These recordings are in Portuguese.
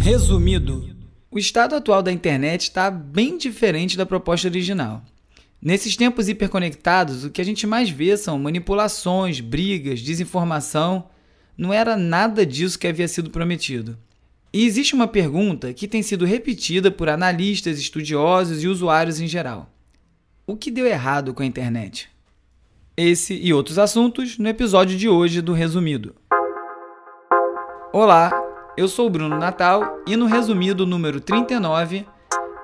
Resumido, o estado atual da internet está bem diferente da proposta original. Nesses tempos hiperconectados, o que a gente mais vê são manipulações, brigas, desinformação. Não era nada disso que havia sido prometido. E existe uma pergunta que tem sido repetida por analistas, estudiosos e usuários em geral: O que deu errado com a internet? Esse e outros assuntos no episódio de hoje do Resumido. Olá, eu sou o Bruno Natal e no Resumido número 39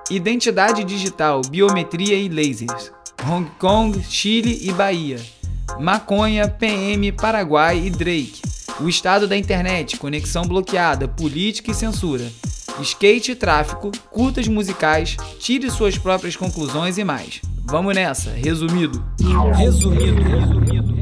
Identidade digital, biometria e lasers. Hong Kong, Chile e Bahia. Maconha, PM, Paraguai e Drake. O estado da internet, conexão bloqueada, política e censura. Skate e tráfico, curtas musicais, tire suas próprias conclusões e mais. Vamos nessa, resumido. Resumido, resumido.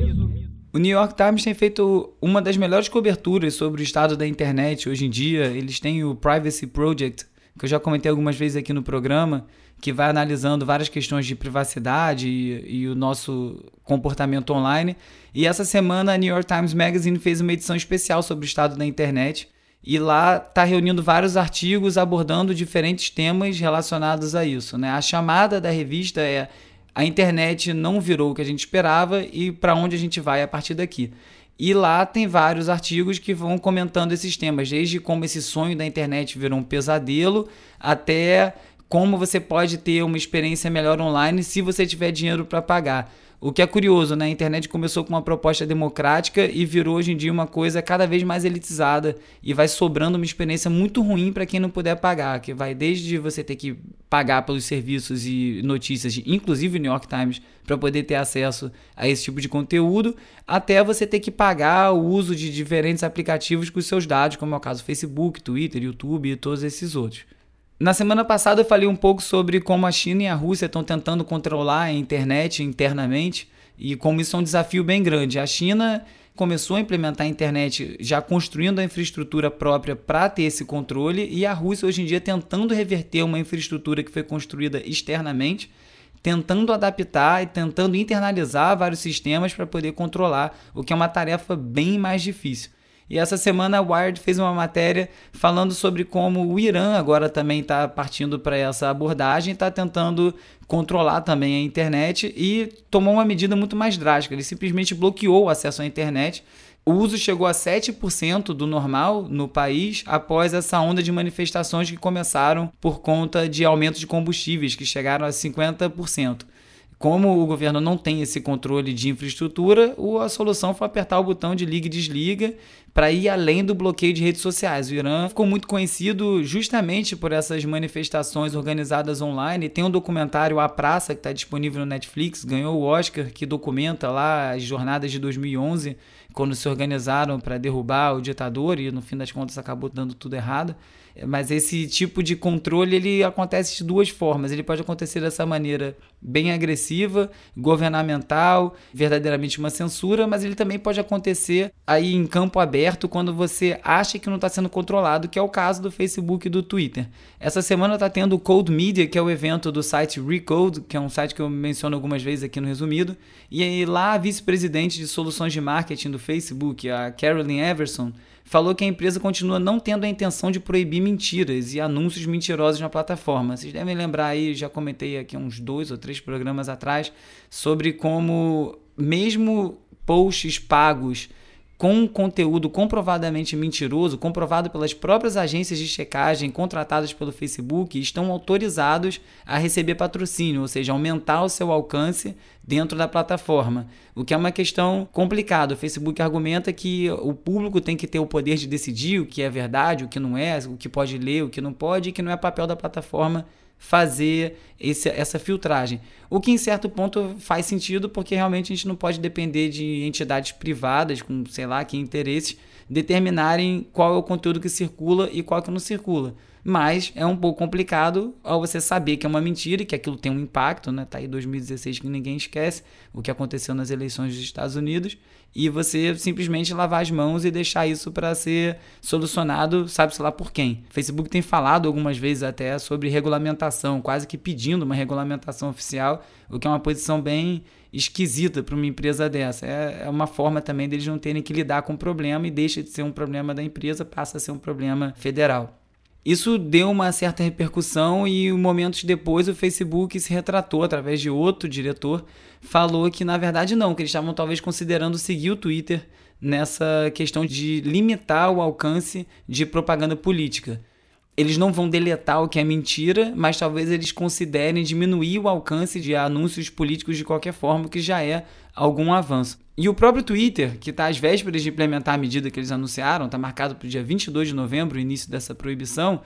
O New York Times tem feito uma das melhores coberturas sobre o estado da internet hoje em dia. Eles têm o Privacy Project, que eu já comentei algumas vezes aqui no programa, que vai analisando várias questões de privacidade e, e, o nosso comportamento online. E essa semana a New York Times Magazine fez uma edição especial sobre o estado da internet. E lá está reunindo vários artigos abordando diferentes temas relacionados a isso. Né? A chamada da revista é A internet não virou o que a gente esperava e para onde a gente vai a partir daqui. E lá tem vários artigos que vão comentando esses temas, desde como esse sonho da internet virou um pesadelo, até como você pode ter uma experiência melhor online se você tiver dinheiro para pagar. O que é curioso, né? A internet começou com uma proposta democrática e virou hoje em dia uma coisa cada vez mais elitizada e vai sobrando uma experiência muito ruim para quem não puder pagar, que vai desde você ter que pagar pelos serviços e notícias, inclusive o New York Times, para poder ter acesso a esse tipo de conteúdo, até você ter que pagar o uso de diferentes aplicativos com os seus dados, como é o caso do Facebook, Twitter, YouTube e todos esses outros. Na semana passada eu falei um pouco sobre como a China e a Rússia estão tentando controlar a internet internamente e como isso é um desafio bem grande. A China começou a implementar a internet já construindo a infraestrutura própria para ter esse controle e a Rússia hoje em dia tentando reverter uma infraestrutura que foi construída externamente, tentando adaptar e tentando internalizar vários sistemas para poder controlar, o que é uma tarefa bem mais difícil. E essa semana a Wired fez uma matéria falando sobre como o Irã agora também está partindo para essa abordagem, está tentando controlar também a internet e tomou uma medida muito mais drástica. Ele simplesmente bloqueou o acesso à internet. O uso chegou a 7% do normal no país após essa onda de manifestações que começaram por conta de aumento de combustíveis, que chegaram a 50%. Como o governo não tem esse controle de infraestrutura, a solução foi apertar o botão de liga e desliga para ir além do bloqueio de redes sociais. O Irã ficou muito conhecido justamente por essas manifestações organizadas online. Tem um documentário A Praça que está disponível no Netflix, ganhou o Oscar, que documenta lá as jornadas de 2011, quando se organizaram para derrubar o ditador e no fim das contas acabou dando tudo errado. Mas esse tipo de controle ele acontece de duas formas. Ele pode acontecer dessa maneira bem agressiva, governamental, verdadeiramente uma censura, mas ele também pode acontecer aí em campo aberto quando você acha que não está sendo controlado, que é o caso do Facebook e do Twitter. Essa semana está tendo o Code Media, que é o evento do site Recode, que é um site que eu menciono algumas vezes aqui no resumido, e lá a vice-presidente de soluções de marketing do Facebook, a Carolyn Everson, falou que a empresa continua não tendo a intenção de proibir mentiras e anúncios mentirosos na plataforma. Vocês devem lembrar aí, já comentei aqui uns dois ou três programas atrás, sobre como, mesmo posts pagos com conteúdo comprovadamente mentiroso, comprovado pelas próprias agências de checagem contratadas pelo Facebook, estão autorizados a receber patrocínio, ou seja, aumentar o seu alcance dentro da plataforma, o que é uma questão complicada. O Facebook argumenta que o público tem que ter o poder de decidir o que é verdade, o que não é, o que pode ler, o que não pode, e que não é papel da plataforma fazer esse, essa filtragem. O que em certo ponto faz sentido, porque realmente a gente não pode depender de entidades privadas com, sei lá, que interesses determinarem qual é o conteúdo que circula e qual que não circula. Mas é um pouco complicado ao você saber que é uma mentira e que aquilo tem um impacto, né? Tá aí 2016 que ninguém esquece o que aconteceu nas eleições dos Estados Unidos e você simplesmente lavar as mãos e deixar isso para ser solucionado, sabe-se lá por quem. O Facebook tem falado algumas vezes até sobre regulamentação, quase que pedindo uma regulamentação oficial, o que é uma posição bem esquisita para uma empresa dessa. É, é uma forma também deles não terem que lidar com o problema e deixa de ser um problema da empresa, passa a ser um problema federal. Isso deu uma certa repercussão e momentos depois o Facebook se retratou através de outro diretor, falou que na verdade não, que eles estavam talvez considerando seguir o Twitter nessa questão de limitar o alcance de propaganda política. Eles não vão deletar o que é mentira, mas talvez eles considerem diminuir o alcance de anúncios políticos de qualquer forma, que já é algum avanço. E o próprio Twitter, que está às vésperas de implementar a medida que eles anunciaram, está marcado para o dia 22 de novembro, o início dessa proibição,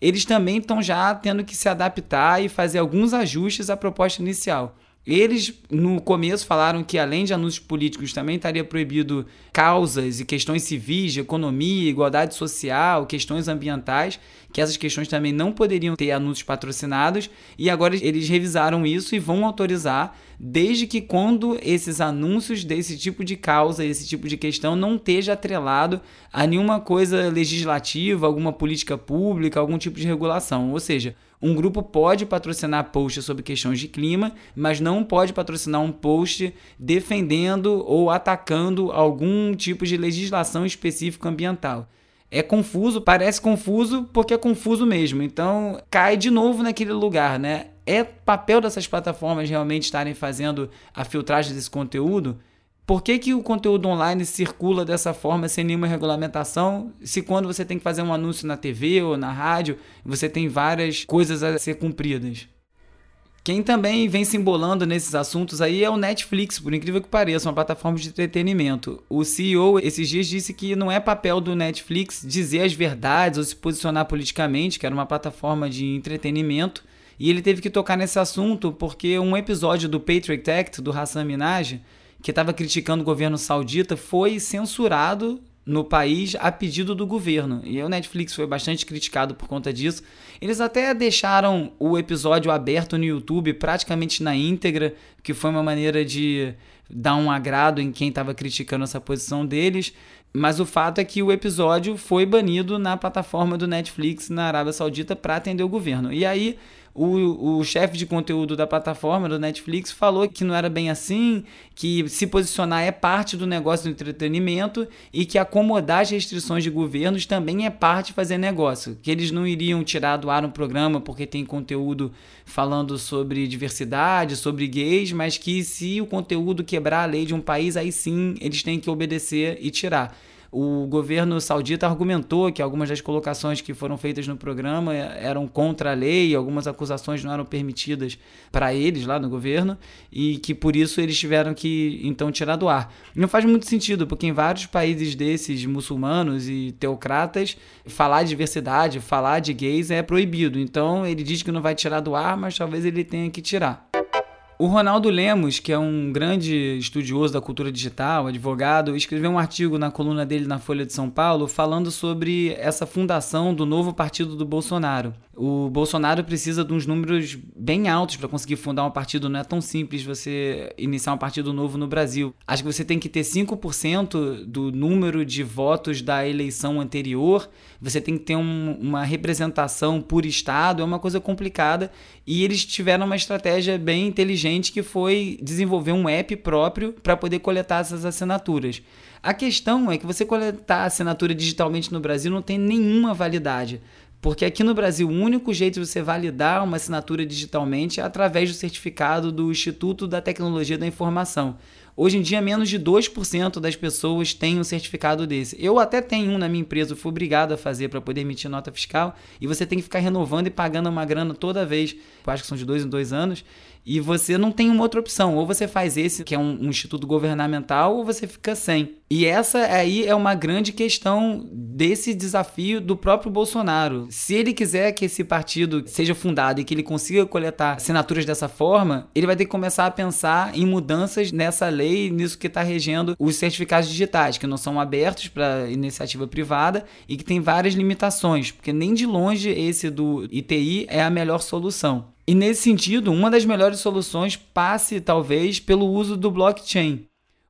eles também estão já tendo que se adaptar e fazer alguns ajustes à proposta inicial. Eles, no começo, falaram que além de anúncios políticos, também estaria proibido causas e questões civis, de economia, igualdade social, questões ambientais, que essas questões também não poderiam ter anúncios patrocinados, e agora eles revisaram isso e vão autorizar, desde que quando esses anúncios desse tipo de causa, esse tipo de questão, não esteja atrelado a nenhuma coisa legislativa, alguma política pública, algum tipo de regulação. Ou seja, um grupo pode patrocinar posts sobre questões de clima, mas não pode patrocinar um post defendendo ou atacando algum tipo de legislação específica ambiental. É confuso, parece confuso porque é confuso mesmo. Então cai de novo naquele lugar, né? É papel dessas plataformas realmente estarem fazendo a filtragem desse conteúdo? Por que, que o conteúdo online circula dessa forma sem nenhuma regulamentação? Se quando você tem que fazer um anúncio na TV ou na rádio, você tem várias coisas a ser cumpridas. Quem também vem se embolando nesses assuntos aí é o Netflix, por incrível que pareça, uma plataforma de entretenimento. O CEO esses dias disse que não é papel do Netflix dizer as verdades ou se posicionar politicamente, que era uma plataforma de entretenimento, e ele teve que tocar nesse assunto porque um episódio do Patriot Act do Hassan Minaj que estava criticando o governo saudita, foi censurado no país a pedido do governo. E o Netflix foi bastante criticado por conta disso. Eles até deixaram o episódio aberto no YouTube praticamente na íntegra, que foi uma maneira de dar um agrado em quem estava criticando essa posição deles. Mas o fato é que o episódio foi banido na plataforma do Netflix na Arábia Saudita para atender o governo. E aí o, o chefe de conteúdo da plataforma, do Netflix, falou que não era bem assim, que se posicionar é parte do negócio do entretenimento e que acomodar as restrições de governos também é parte de fazer negócio. Que eles não iriam tirar do ar um programa porque tem conteúdo falando sobre diversidade, sobre gays, mas que se o conteúdo quebrar a lei de um país, aí sim eles têm que obedecer e tirar. O governo saudita argumentou que algumas das colocações que foram feitas no programa eram contra a lei, algumas acusações não eram permitidas para eles lá no governo e que por isso eles tiveram que então tirar do ar. Não faz muito sentido, porque em vários países desses muçulmanos e teocratas, falar de diversidade, falar de gays é proibido. Então ele diz que não vai tirar do ar, mas talvez ele tenha que tirar. O Ronaldo Lemos, que é um grande estudioso da cultura digital, advogado, escreveu um artigo na coluna dele na Folha de São Paulo falando sobre essa fundação do novo partido do Bolsonaro. O Bolsonaro precisa de uns números bem altos para conseguir fundar um partido. Não é tão simples você iniciar um partido novo no Brasil. Acho que você tem que ter 5% do número de votos da eleição anterior. Você tem que ter um, uma representação por estado. É uma coisa complicada. E eles tiveram uma estratégia bem inteligente que foi desenvolver um app próprio para poder coletar essas assinaturas. A questão é que você coletar assinatura digitalmente no Brasil não tem nenhuma validade. Porque aqui no Brasil, o único jeito de você validar uma assinatura digitalmente é através do certificado do Instituto da Tecnologia da Informação. Hoje em dia, menos de 2% das pessoas têm um certificado desse. Eu até tenho um na minha empresa, fui obrigado a fazer para poder emitir nota fiscal, e você tem que ficar renovando e pagando uma grana toda vez. Eu acho que são de dois em dois anos. E você não tem uma outra opção. Ou você faz esse, que é um, um, instituto governamental, ou você fica sem. E essa aí é uma grande questão desse desafio do próprio Bolsonaro. Se ele quiser que esse partido seja fundado e que ele consiga coletar assinaturas dessa forma, ele vai ter que começar a pensar em mudanças nessa lei, nisso que está regendo os certificados digitais, que não são abertos para iniciativa privada e que tem várias limitações, porque nem de longe esse do ITI é a melhor solução. E nesse sentido, uma das melhores soluções passe talvez pelo uso do blockchain.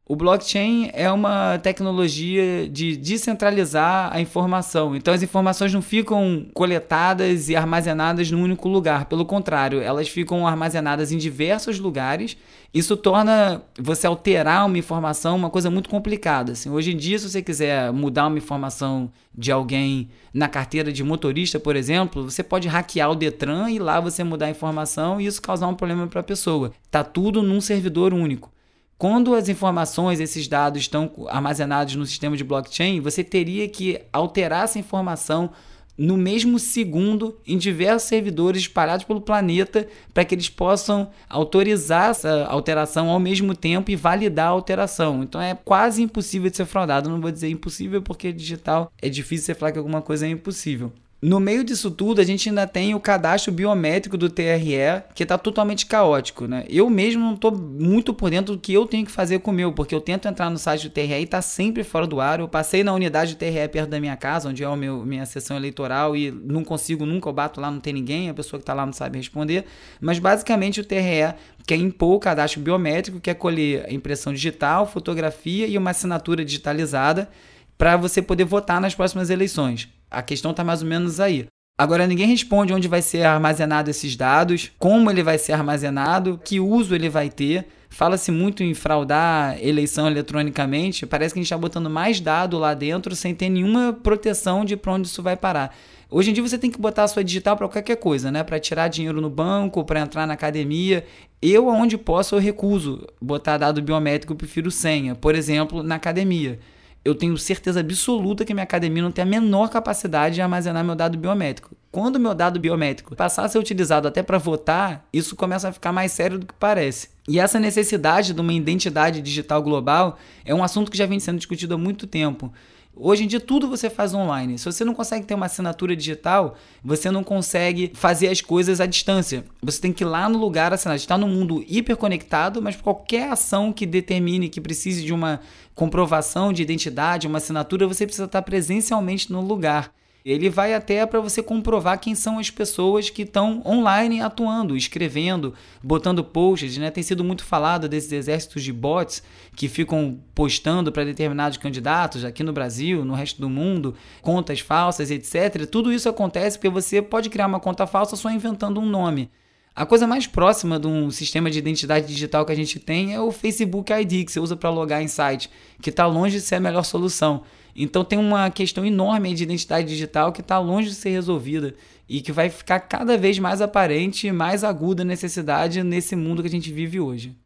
O blockchain é uma tecnologia de descentralizar a informação. Então as informações não ficam coletadas e armazenadas num único lugar. Pelo contrário, elas ficam armazenadas em diversos lugares. Isso torna você alterar uma informação uma coisa muito complicada. Assim, hoje em dia, se você quiser mudar uma informação de alguém na carteira de motorista, por exemplo, você pode hackear o Detran e lá você mudar a informação e isso causar um problema para a pessoa. Tá tudo num servidor único. Quando as informações, esses dados estão armazenados no sistema de blockchain, você teria que alterar essa informação no mesmo segundo em diversos servidores espalhados pelo planeta para que eles possam autorizar essa alteração ao mesmo tempo e validar a alteração. Então é quase impossível de ser fraudado. Não vou dizer impossível porque digital é difícil você falar que alguma coisa é impossível. No meio disso tudo, a gente ainda tem o cadastro biométrico do TRE, que está totalmente caótico. Né? Eu mesmo não estou muito por dentro do que eu tenho que fazer com o meu, porque eu tento entrar no site do TRE e está sempre fora do ar. Eu passei na unidade do TRE perto da minha casa, onde é a minha sessão eleitoral, e não consigo nunca, eu bato lá, não tem ninguém, a pessoa que está lá não sabe responder. Mas basicamente o TRE quer impor o cadastro biométrico, quer colher impressão digital, fotografia e uma assinatura digitalizada para você poder votar nas próximas eleições. A questão está mais ou menos aí. Agora, ninguém responde onde vai ser armazenado esses dados, como ele vai ser armazenado, que uso ele vai ter. Fala-se muito em fraudar eleição eletronicamente. Parece que a gente está botando mais dado lá dentro sem ter nenhuma proteção de para onde isso vai parar. Hoje em dia você tem que botar a sua digital para qualquer coisa, né? Para tirar dinheiro no banco, para entrar na academia. Eu, aonde posso, eu recuso botar dado biométrico, eu prefiro senha. Por exemplo, na academia eu tenho certeza absoluta que minha academia não tem a menor capacidade de armazenar meu dado biométrico. Quando meu dado biométrico passar a ser utilizado até para votar, isso começa a ficar mais sério do que parece. E essa necessidade de uma identidade digital global é um assunto que já vem sendo discutido há muito tempo. Hoje em dia tudo você faz online. Se você não consegue ter uma assinatura digital, você não consegue fazer as coisas à distância. Você tem que ir lá no lugar assinar. Está no mundo hiperconectado, mas qualquer ação que determine que precise de uma comprovação de identidade, uma assinatura, você precisa estar presencialmente no lugar. Ele vai até para você comprovar quem são as pessoas que estão online atuando, escrevendo, botando posts. Né? Tem sido muito falado desses exércitos de bots que ficam postando para determinados candidatos aqui no Brasil, no resto do mundo, contas falsas, etc. Tudo isso acontece porque você pode criar uma conta falsa só inventando um nome. A coisa mais próxima de um sistema de identidade digital que a gente tem é o Facebook ID, que você usa para logar em site, que está longe de ser a melhor solução. Então tem uma questão enorme de identidade digital que está longe de ser resolvida e que vai ficar cada vez mais aparente e mais aguda a necessidade nesse mundo que a gente vive hoje.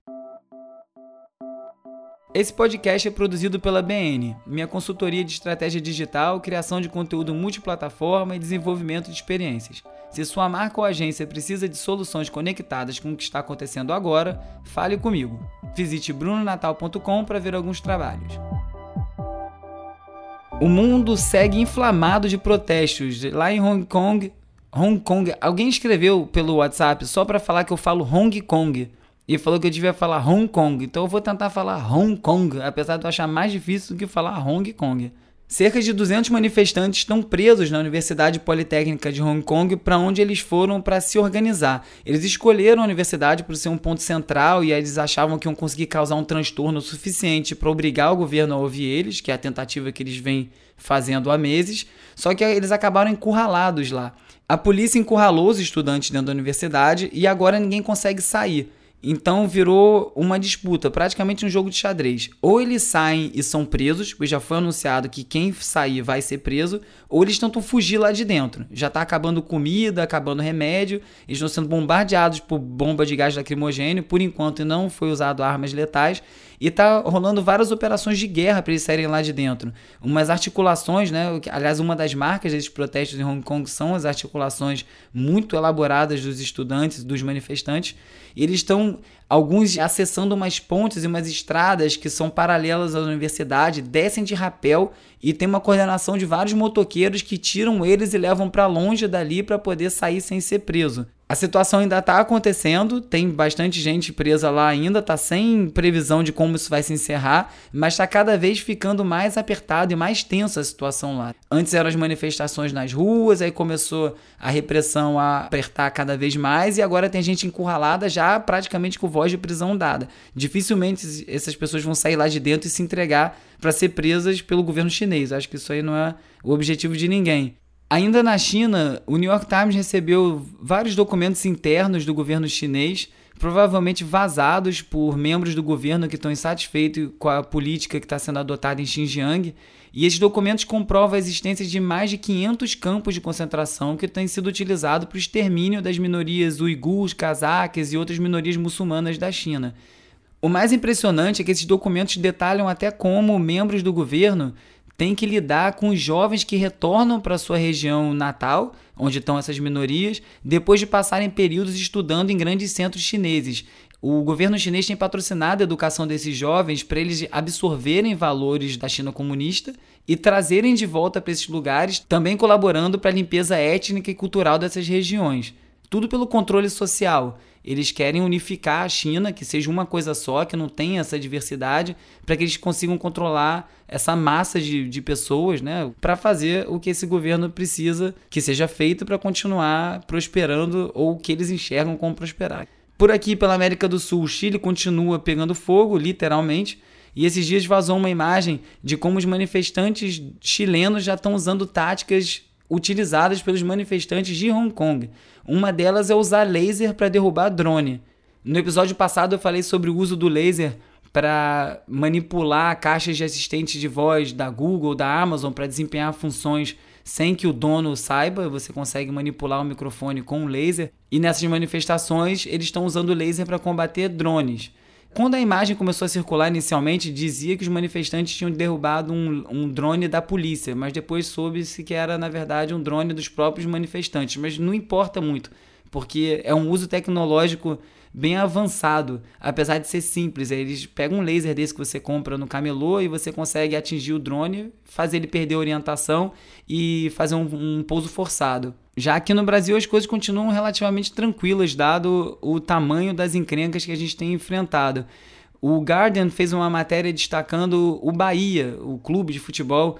Esse podcast é produzido pela BN, minha consultoria de estratégia digital, criação de conteúdo multiplataforma e desenvolvimento de experiências. Se sua marca ou agência precisa de soluções conectadas com o que está acontecendo agora, fale comigo. Visite brunonatal.com para ver alguns trabalhos. O mundo segue inflamado de protestos. Lá em Hong Kong, Hong Kong, alguém escreveu pelo WhatsApp só para falar que eu falo Hong Kong e falou que eu devia falar Hong Kong. Então eu vou tentar falar Hong Kong, apesar de eu achar mais difícil do que falar Hong Kong. Cerca de 200 manifestantes estão presos na Universidade Politécnica de Hong Kong para onde eles foram para se organizar. Eles escolheram a universidade por ser um ponto central e eles achavam que iam conseguir causar um transtorno suficiente para obrigar o governo a ouvir eles, que é a tentativa que eles vêm fazendo há meses. Só que eles acabaram encurralados lá. A polícia encurralou os estudantes dentro da universidade e agora ninguém consegue sair. Então virou uma disputa, praticamente um jogo de xadrez. Ou eles saem e são presos, pois já foi anunciado que quem sair vai ser preso, ou eles tentam fugir lá de dentro. Já está acabando comida, acabando remédio, eles estão sendo bombardeados por bomba de gás lacrimogêneo, por enquanto não foi usado armas letais, e tá rolando várias operações de guerra para eles saírem lá de dentro. Umas articulações, né? Aliás, uma das marcas desses protestos em Hong Kong são as articulações muito elaboradas dos estudantes, dos manifestantes. E eles estão, alguns acessando umas pontes e umas estradas que são paralelas à universidade, descem de rapel e tem uma coordenação de vários motoqueiros que tiram eles e levam para longe dali para poder sair sem ser preso. A situação ainda está acontecendo, tem bastante gente presa lá ainda, está sem previsão de como isso vai se encerrar, mas está cada vez ficando mais apertado e mais tensa a situação lá. Antes eram as manifestações nas ruas, aí começou a repressão a apertar cada vez mais e agora tem gente encurralada já praticamente com voz de prisão dada. Dificilmente essas pessoas vão sair lá de dentro e se entregar para ser presas pelo governo chinês. Acho que isso aí não é o objetivo de ninguém. Ainda na China, o New York Times recebeu vários documentos internos do governo chinês, provavelmente vazados por membros do governo que estão insatisfeitos com a política que está sendo adotada em Xinjiang. E esses documentos comprovam a existência de mais de 500 campos de concentração que têm sido utilizados para o extermínio das minorias uigures, cazaques e outras minorias muçulmanas da China. O mais impressionante é que esses documentos detalham até como membros do governo tem que lidar com os jovens que retornam para sua região natal, onde estão essas minorias, depois de passarem períodos estudando em grandes centros chineses. O governo chinês tem patrocinado a educação desses jovens para eles absorverem valores da China comunista e trazerem de volta para esses lugares, também colaborando para a limpeza étnica e cultural dessas regiões. Tudo pelo controle social. Eles querem unificar a China, que seja uma coisa só, que não tenha essa diversidade, para que eles consigam controlar essa massa de, de pessoas, né? Para fazer o que esse governo precisa que seja feito para continuar prosperando ou o que eles enxergam como prosperar. Por aqui, pela América do Sul, o Chile continua pegando fogo, literalmente. E esses dias vazou uma imagem de como os manifestantes chilenos já estão usando táticas utilizadas pelos manifestantes de Hong Kong. Uma delas é usar laser para derrubar drone. No episódio passado eu falei sobre o uso do laser para manipular caixas de assistente de voz da Google, da Amazon para desempenhar funções sem que o dono saiba, você consegue manipular o microfone com laser. E nessas manifestações, eles estão usando laser para combater drones. Quando a imagem começou a circular inicialmente, dizia que os manifestantes tinham derrubado um, um drone da polícia, mas depois soube-se que era, na verdade, um drone dos próprios manifestantes. Mas não importa muito, porque é um uso tecnológico bem avançado, apesar de ser simples. Eles pegam um laser desse que você compra no camelô e você consegue atingir o drone, fazer ele perder a orientação e fazer um, um pouso forçado. Já aqui no Brasil as coisas continuam relativamente tranquilas, dado o tamanho das encrencas que a gente tem enfrentado. O Guardian fez uma matéria destacando o Bahia, o clube de futebol,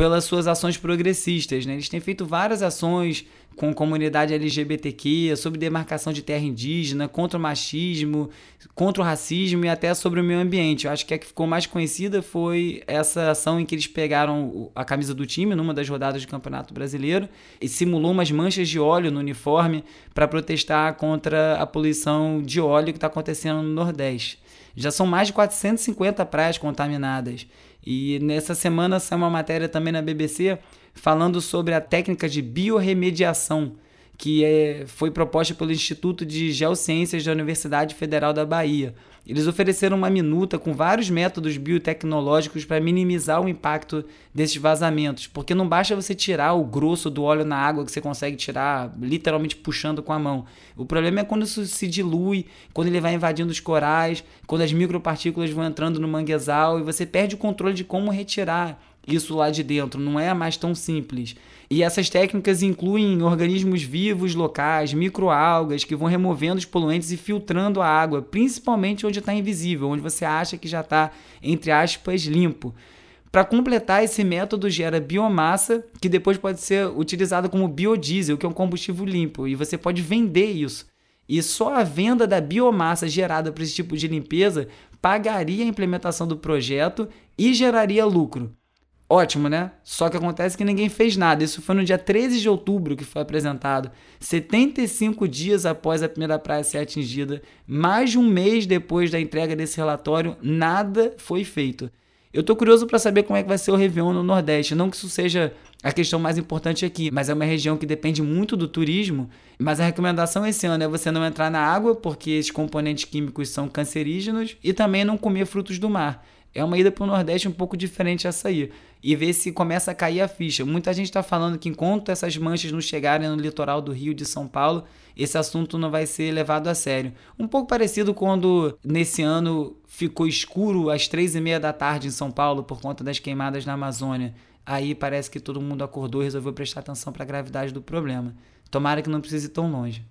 pelas suas ações progressistas. Né? Eles têm feito várias ações com comunidade LGBTQ, sobre demarcação de terra indígena, contra o machismo, contra o racismo e até sobre o meio ambiente. Eu acho que a que ficou mais conhecida foi essa ação em que eles pegaram a camisa do time numa das rodadas do Campeonato Brasileiro e simulou umas manchas de óleo no uniforme para protestar contra a poluição de óleo que está acontecendo no Nordeste. Já são mais de 450 praias contaminadas. E nessa semana saiu uma matéria também na BBC falando sobre a técnica de biorremediação que é, foi proposta pelo Instituto de Geociências da Universidade Federal da Bahia. Eles ofereceram uma minuta com vários métodos biotecnológicos para minimizar o impacto desses vazamentos, porque não basta você tirar o grosso do óleo na água que você consegue tirar literalmente puxando com a mão. O problema é quando isso se dilui, quando ele vai invadindo os corais, quando as micropartículas vão entrando no manguezal e você perde o controle de como retirar isso lá de dentro, não é mais tão simples. E essas técnicas incluem organismos vivos locais, microalgas que vão removendo os poluentes e filtrando a água, principalmente onde está invisível, onde você acha que já está, entre aspas, limpo. Para completar, esse método gera biomassa que depois pode ser utilizada como biodiesel, que é um combustível limpo, e você pode vender isso. E só a venda da biomassa gerada por esse tipo de limpeza pagaria a implementação do projeto e geraria lucro. Ótimo, né? Só que acontece que ninguém fez nada. Isso foi no dia 13 de outubro que foi apresentado. 75 dias após a primeira praia ser atingida, mais de um mês depois da entrega desse relatório, nada foi feito. Eu tô curioso para saber como é que vai ser o Réveillon no Nordeste. Não que isso seja a questão mais importante aqui, mas é uma região que depende muito do turismo. Mas a recomendação esse ano é você não entrar na água, porque esses componentes químicos são cancerígenos, e também não comer frutos do mar é uma ida para o Nordeste um pouco diferente essa aí. E ver se começa a cair a ficha. Muita gente está falando que enquanto essas manchas não chegarem no litoral do Rio de São Paulo, esse assunto não vai ser levado a sério. Um pouco parecido quando nesse ano ficou escuro às três e meia da tarde em São Paulo por conta das queimadas na Amazônia. Aí parece que todo mundo acordou e resolveu prestar atenção para a gravidade do problema. Tomara que não precise ir tão longe.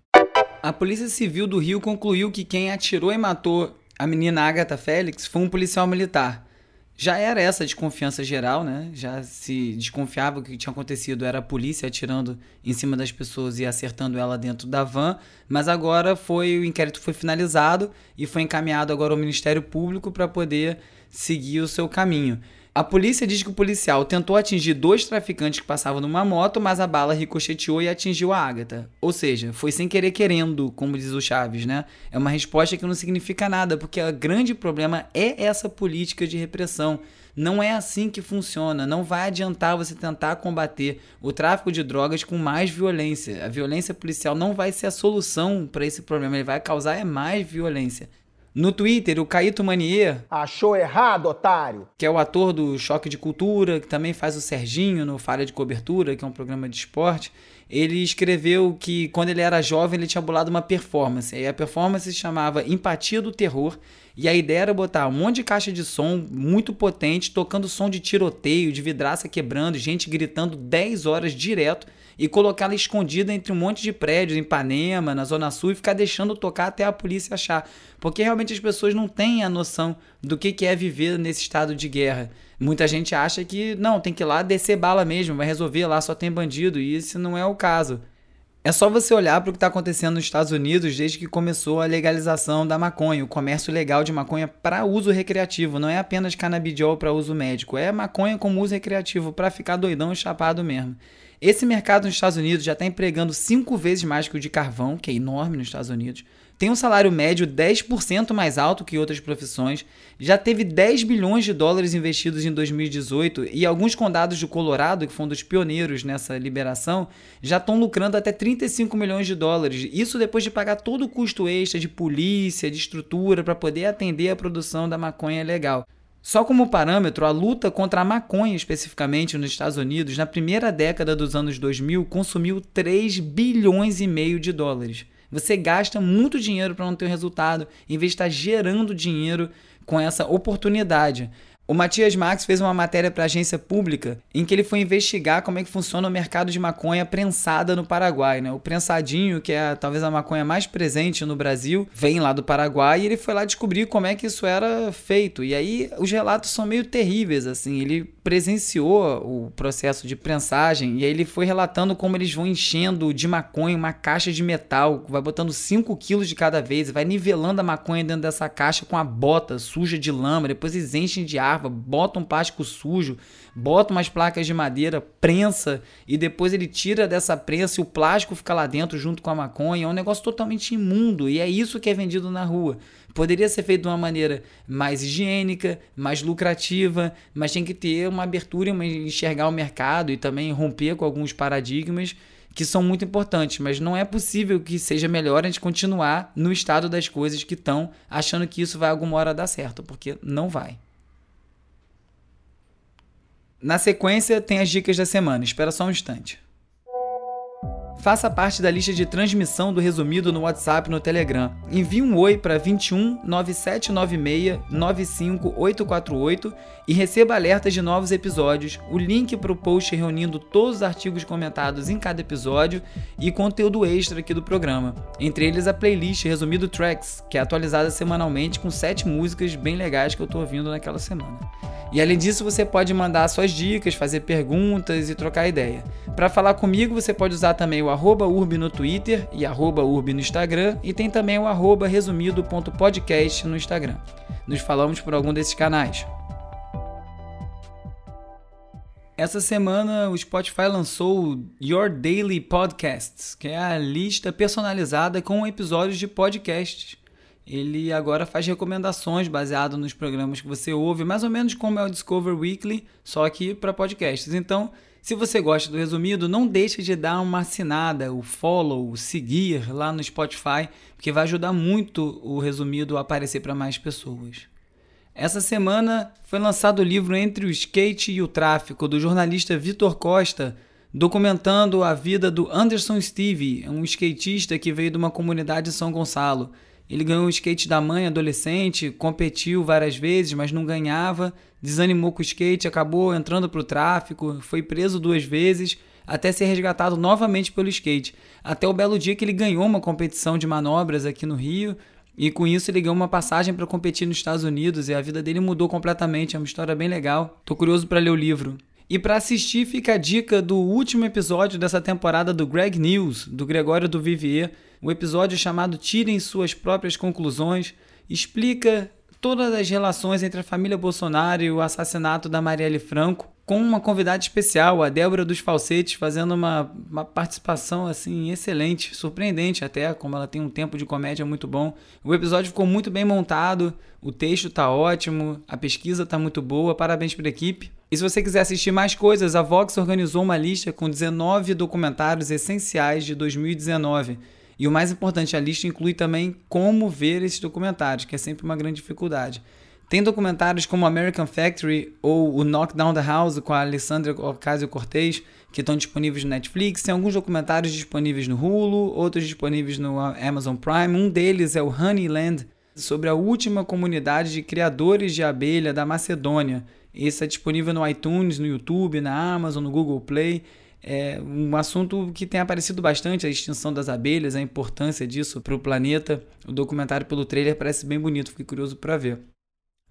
A Polícia Civil do Rio concluiu que quem atirou e matou a menina Agatha Félix foi um policial militar. Já era essa desconfiança geral, né? Já se desconfiava que o que tinha acontecido era a polícia atirando em cima das pessoas e acertando ela dentro da van, mas agora foi o inquérito foi finalizado e foi encaminhado agora ao Ministério Público para poder seguir o seu caminho. A polícia diz que o policial tentou atingir dois traficantes que passavam numa moto, mas a bala ricocheteou e atingiu a Ágata. Ou seja, foi sem querer querendo, como diz o Chaves, né? É uma resposta que não significa nada, porque o grande problema é essa política de repressão. Não é assim que funciona. Não vai adiantar você tentar combater o tráfico de drogas com mais violência. A violência policial não vai ser a solução para esse problema. Ele vai causar é mais violência. No Twitter, o Caíto Manier. Achou errado, otário! Que é o ator do Choque de Cultura, que também faz o Serginho no Falha de Cobertura, que é um programa de esporte. Ele escreveu que quando ele era jovem ele tinha bolado uma performance. E a performance se chamava Empatia do Terror. E a ideia era botar um monte de caixa de som muito potente, tocando som de tiroteio, de vidraça quebrando, gente gritando 10 horas direto e colocá-la escondida entre um monte de prédios em Ipanema, na Zona Sul, e ficar deixando tocar até a polícia achar. Porque realmente as pessoas não têm a noção do que é viver nesse estado de guerra. Muita gente acha que não, tem que ir lá descer bala mesmo, vai resolver, lá só tem bandido, e isso não é o caso. É só você olhar para o que está acontecendo nos Estados Unidos desde que começou a legalização da maconha, o comércio legal de maconha para uso recreativo, não é apenas canabidiol para uso médico, é maconha como uso recreativo para ficar doidão e chapado mesmo. Esse mercado nos Estados Unidos já está empregando cinco vezes mais que o de carvão, que é enorme nos Estados Unidos. Tem um salário médio 10% mais alto que outras profissões. Já teve 10 bilhões de dólares investidos em 2018 e alguns condados do Colorado, que foram dos pioneiros nessa liberação, já estão lucrando até 35 milhões de dólares. Isso depois de pagar todo o custo extra de polícia, de estrutura para poder atender a produção da maconha legal. Só como parâmetro, a luta contra a maconha, especificamente nos Estados Unidos, na primeira década dos anos 2000, consumiu 3 bilhões e meio de dólares. Você gasta muito dinheiro para não ter resultado, em vez de estar gerando dinheiro com essa oportunidade. O Matias Max fez uma matéria para a agência pública em que ele foi investigar como é que funciona o mercado de maconha prensada no Paraguai. Né? O prensadinho, que é talvez a maconha mais presente no Brasil, vem lá do Paraguai e ele foi lá descobrir como é que isso era feito. E aí os relatos são meio terríveis. assim. Ele presenciou o processo de prensagem e aí ele foi relatando como eles vão enchendo de maconha uma caixa de metal, vai botando 5 quilos de cada vez, vai nivelando a maconha dentro dessa caixa com a bota suja de lama, depois eles enchem de botam um plástico sujo, botam umas placas de madeira, prensa e depois ele tira dessa prensa e o plástico fica lá dentro junto com a maconha. É um negócio totalmente imundo e é isso que é vendido na rua. Poderia ser feito de uma maneira mais higiênica, mais lucrativa, mas tem que ter uma abertura e enxergar o mercado e também romper com alguns paradigmas que são muito importantes, mas não é possível que seja melhor a gente continuar no estado das coisas que estão, achando que isso vai alguma hora dar certo, porque não vai. Na sequência, tem as dicas da semana. Espera só um instante. Faça parte da lista de transmissão do resumido no WhatsApp e no Telegram. Envie um oi para 21 9796 95848 e receba alertas de novos episódios, o link para o post reunindo todos os artigos comentados em cada episódio e conteúdo extra aqui do programa. Entre eles a playlist Resumido Tracks, que é atualizada semanalmente com sete músicas bem legais que eu estou ouvindo naquela semana. E além disso, você pode mandar suas dicas, fazer perguntas e trocar ideia. Para falar comigo, você pode usar também o arroba urb no Twitter e arroba urb no Instagram e tem também o arroba resumido.podcast no Instagram. Nos falamos por algum desses canais. Essa semana o Spotify lançou Your Daily Podcasts, que é a lista personalizada com episódios de podcasts ele agora faz recomendações baseado nos programas que você ouve, mais ou menos como é o Discover Weekly, só que para podcasts. Então, se você gosta do resumido, não deixe de dar uma assinada, o follow, o seguir lá no Spotify, porque vai ajudar muito o resumido a aparecer para mais pessoas. Essa semana foi lançado o livro Entre o Skate e o Tráfico, do jornalista Vitor Costa, documentando a vida do Anderson Steve, um skatista que veio de uma comunidade de São Gonçalo. Ele ganhou o skate da mãe adolescente, competiu várias vezes, mas não ganhava, desanimou com o skate, acabou entrando para o tráfico, foi preso duas vezes, até ser resgatado novamente pelo skate. Até o belo dia que ele ganhou uma competição de manobras aqui no Rio, e com isso ele ganhou uma passagem para competir nos Estados Unidos e a vida dele mudou completamente. É uma história bem legal. Tô curioso para ler o livro. E para assistir fica a dica do último episódio dessa temporada do Greg News, do Gregório do Vivier, o episódio chamado Tirem suas próprias conclusões, explica todas as relações entre a família Bolsonaro e o assassinato da Marielle Franco, com uma convidada especial, a Débora dos Falsetes, fazendo uma, uma participação assim excelente, surpreendente até, como ela tem um tempo de comédia muito bom. O episódio ficou muito bem montado, o texto tá ótimo, a pesquisa tá muito boa, parabéns para a equipe. E se você quiser assistir mais coisas, a Vox organizou uma lista com 19 documentários essenciais de 2019. E o mais importante, a lista inclui também como ver esses documentários, que é sempre uma grande dificuldade. Tem documentários como American Factory ou o Knock Down the House com a Alessandra Ocasio-Cortez, que estão disponíveis no Netflix. Tem alguns documentários disponíveis no Hulu, outros disponíveis no Amazon Prime. Um deles é o Honeyland, sobre a última comunidade de criadores de abelha da Macedônia. Esse é disponível no iTunes, no YouTube, na Amazon, no Google Play. É um assunto que tem aparecido bastante, a extinção das abelhas, a importância disso para o planeta. O documentário pelo trailer parece bem bonito, fiquei curioso para ver.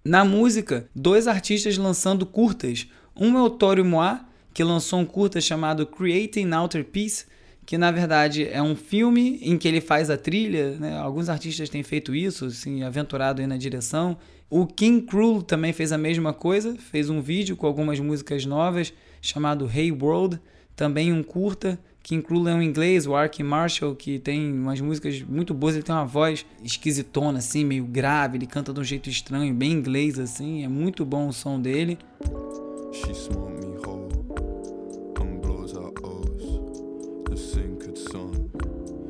Na música, dois artistas lançando curtas. Um é o Tório Moa, que lançou um curta chamado Creating Outer Peace, que na verdade é um filme em que ele faz a trilha. Né? Alguns artistas têm feito isso, assim, aventurado aí na direção. O King Cruel também fez a mesma coisa, fez um vídeo com algumas músicas novas chamado Hey World, também um curta que inclui um inglês, o Ark Marshall, que tem umas músicas muito boas, ele tem uma voz esquisitona, assim, meio grave, ele canta de um jeito estranho, bem inglês, assim, é muito bom o som dele.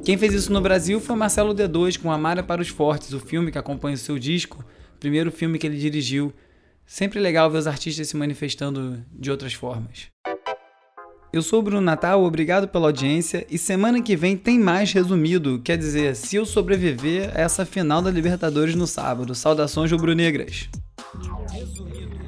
Quem fez isso no Brasil foi Marcelo D2 com Amara para os Fortes, o filme que acompanha o seu disco, primeiro filme que ele dirigiu. Sempre legal ver os artistas se manifestando de outras formas. Eu sou o Bruno Natal, obrigado pela audiência e semana que vem tem mais resumido, quer dizer, se eu sobreviver a essa final da Libertadores no sábado. Saudações rubro-negras. Resumido.